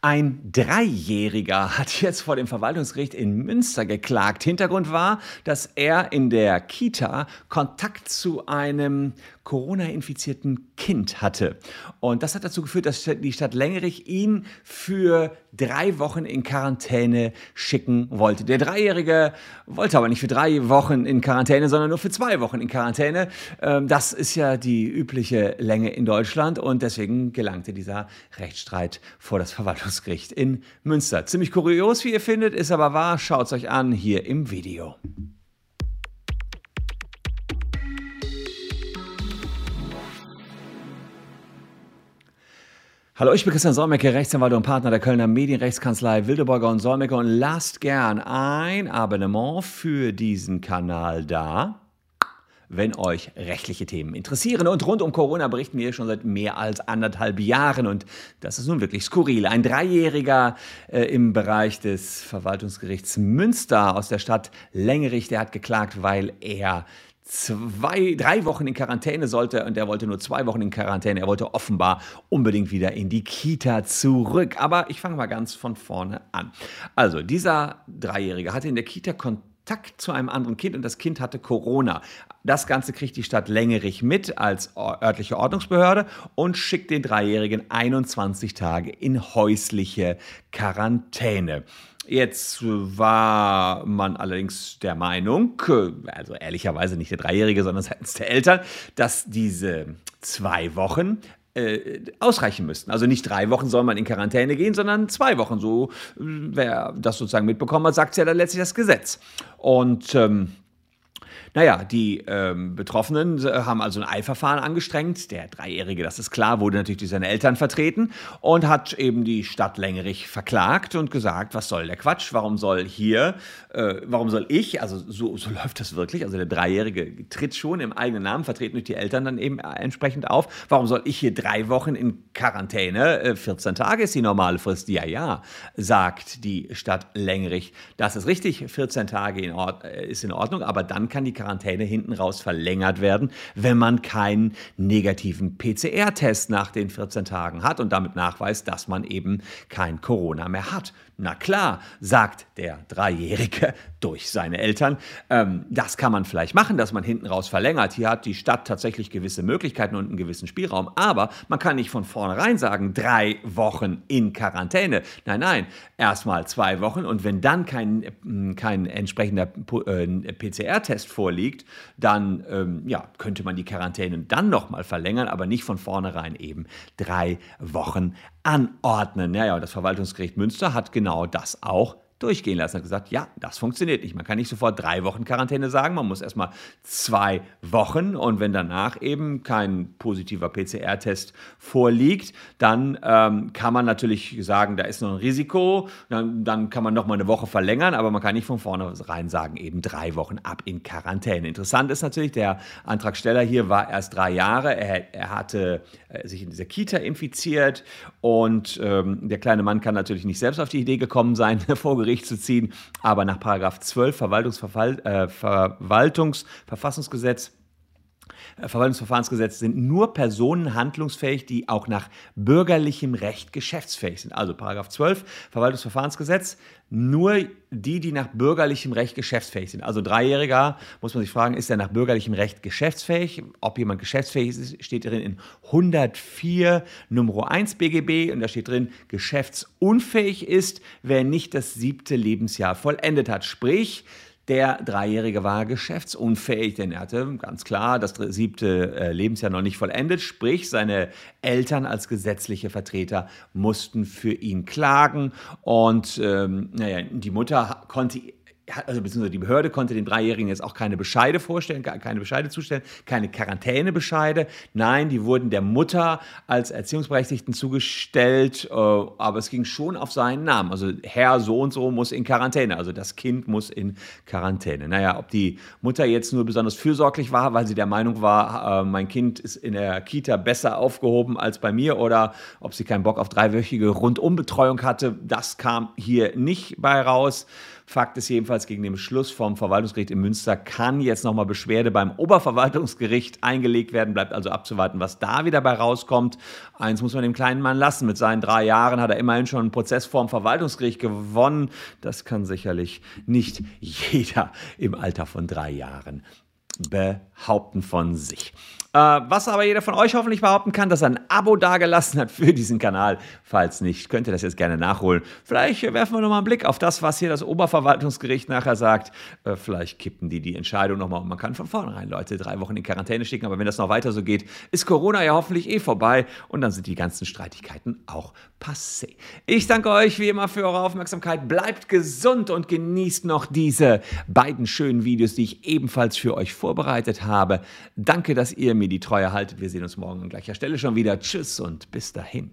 Ein Dreijähriger hat jetzt vor dem Verwaltungsgericht in Münster geklagt. Hintergrund war, dass er in der Kita Kontakt zu einem Corona-infizierten Kind hatte. Und das hat dazu geführt, dass die Stadt Längerich ihn für drei Wochen in Quarantäne schicken wollte. Der Dreijährige wollte aber nicht für drei Wochen in Quarantäne, sondern nur für zwei Wochen in Quarantäne. Ähm, das ist ja die übliche Länge in Deutschland und deswegen gelangte dieser Rechtsstreit vor das Verwaltungsgericht in Münster. Ziemlich kurios, wie ihr findet, ist aber wahr. Schaut es euch an hier im Video. Hallo, ich bin Christian Solmecke, Rechtsanwalt und Partner der Kölner Medienrechtskanzlei Wildeborger und Solmecke und lasst gern ein Abonnement für diesen Kanal da, wenn euch rechtliche Themen interessieren. Und rund um Corona berichten wir schon seit mehr als anderthalb Jahren und das ist nun wirklich skurril. Ein Dreijähriger äh, im Bereich des Verwaltungsgerichts Münster aus der Stadt Längerich, der hat geklagt, weil er zwei, drei Wochen in Quarantäne sollte und er wollte nur zwei Wochen in Quarantäne. Er wollte offenbar unbedingt wieder in die Kita zurück. Aber ich fange mal ganz von vorne an. Also, dieser Dreijährige hatte in der Kita Kontakt zu einem anderen Kind und das Kind hatte Corona. Das Ganze kriegt die Stadt Längerich mit als örtliche Ordnungsbehörde und schickt den Dreijährigen 21 Tage in häusliche Quarantäne. Jetzt war man allerdings der Meinung, also ehrlicherweise nicht der Dreijährige, sondern seitens der Eltern, dass diese zwei Wochen äh, ausreichen müssten. Also nicht drei Wochen soll man in Quarantäne gehen, sondern zwei Wochen. So, wer das sozusagen mitbekommen hat, sagt ja dann letztlich das Gesetz. Und ähm, naja, die ähm, Betroffenen äh, haben also ein Eilverfahren angestrengt. Der Dreijährige, das ist klar, wurde natürlich durch seine Eltern vertreten und hat eben die Stadt Längerich verklagt und gesagt, was soll der Quatsch? Warum soll hier, äh, warum soll ich, also so, so läuft das wirklich, also der Dreijährige tritt schon im eigenen Namen, vertreten durch die Eltern dann eben entsprechend auf. Warum soll ich hier drei Wochen in Quarantäne? Äh, 14 Tage ist die normale Frist. Ja, ja, sagt die Stadt Längerich. Das ist richtig, 14 Tage in äh, ist in Ordnung, aber dann kann die Quarantäne hinten raus verlängert werden, wenn man keinen negativen PCR-Test nach den 14 Tagen hat und damit nachweist, dass man eben kein Corona mehr hat. Na klar, sagt der Dreijährige durch seine Eltern, ähm, das kann man vielleicht machen, dass man hinten raus verlängert. Hier hat die Stadt tatsächlich gewisse Möglichkeiten und einen gewissen Spielraum, aber man kann nicht von vornherein sagen, drei Wochen in Quarantäne. Nein, nein, erstmal zwei Wochen und wenn dann kein, äh, kein entsprechender äh, PCR-Test vorliegt, dann ähm, ja, könnte man die Quarantäne dann nochmal verlängern, aber nicht von vornherein eben drei Wochen anordnen. Naja, das Verwaltungsgericht Münster hat genau das auch durchgehen lassen. Hat gesagt, ja, das funktioniert nicht. Man kann nicht sofort drei Wochen Quarantäne sagen, man muss erstmal zwei Wochen und wenn danach eben kein positiver PCR-Test vorliegt, dann ähm, kann man natürlich sagen, da ist noch ein Risiko, dann, dann kann man noch mal eine Woche verlängern, aber man kann nicht von vornherein sagen, eben drei Wochen ab in Quarantäne. Interessant ist natürlich, der Antragsteller hier war erst drei Jahre, er, er hatte äh, sich in dieser Kita infiziert und ähm, der kleine Mann kann natürlich nicht selbst auf die Idee gekommen sein, vor Gericht zu ziehen. Aber nach Paragraph 12 Verwaltungsverfall, äh, Verwaltungsverfassungsgesetz Verwaltungsverfahrensgesetz sind nur Personen handlungsfähig, die auch nach bürgerlichem Recht geschäftsfähig sind. Also Paragraph 12 Verwaltungsverfahrensgesetz, nur die, die nach bürgerlichem Recht geschäftsfähig sind. Also Dreijähriger, muss man sich fragen, ist er nach bürgerlichem Recht geschäftsfähig? Ob jemand geschäftsfähig ist, steht drin in 104 Nummer 1 BGB und da steht drin, geschäftsunfähig ist, wer nicht das siebte Lebensjahr vollendet hat. Sprich, der Dreijährige war geschäftsunfähig, denn er hatte ganz klar das siebte äh, Lebensjahr noch nicht vollendet. Sprich, seine Eltern als gesetzliche Vertreter mussten für ihn klagen. Und ähm, naja, die Mutter konnte also beziehungsweise die Behörde konnte dem Dreijährigen jetzt auch keine Bescheide vorstellen, keine Bescheide zustellen, keine Quarantänebescheide. Nein, die wurden der Mutter als Erziehungsberechtigten zugestellt, äh, aber es ging schon auf seinen Namen. Also Herr so und so muss in Quarantäne, also das Kind muss in Quarantäne. Naja, ob die Mutter jetzt nur besonders fürsorglich war, weil sie der Meinung war, äh, mein Kind ist in der Kita besser aufgehoben als bei mir oder ob sie keinen Bock auf dreiwöchige Rundumbetreuung hatte, das kam hier nicht bei raus. Fakt ist jedenfalls, gegen den Beschluss vom Verwaltungsgericht in Münster kann jetzt nochmal Beschwerde beim Oberverwaltungsgericht eingelegt werden. Bleibt also abzuwarten, was da wieder bei rauskommt. Eins muss man dem kleinen Mann lassen. Mit seinen drei Jahren hat er immerhin schon einen Prozess vorm Verwaltungsgericht gewonnen. Das kann sicherlich nicht jeder im Alter von drei Jahren behaupten von sich. Äh, was aber jeder von euch hoffentlich behaupten kann, dass er ein Abo dagelassen hat für diesen Kanal. Falls nicht, könnt ihr das jetzt gerne nachholen. Vielleicht werfen wir nochmal einen Blick auf das, was hier das Oberverwaltungsgericht nachher sagt. Äh, vielleicht kippen die die Entscheidung nochmal und man kann von vornherein Leute drei Wochen in Quarantäne schicken. Aber wenn das noch weiter so geht, ist Corona ja hoffentlich eh vorbei und dann sind die ganzen Streitigkeiten auch passé. Ich danke euch wie immer für eure Aufmerksamkeit. Bleibt gesund und genießt noch diese beiden schönen Videos, die ich ebenfalls für euch vorbereitet habe. Danke, dass ihr mir die Treue haltet. Wir sehen uns morgen an gleicher Stelle schon wieder. Tschüss und bis dahin.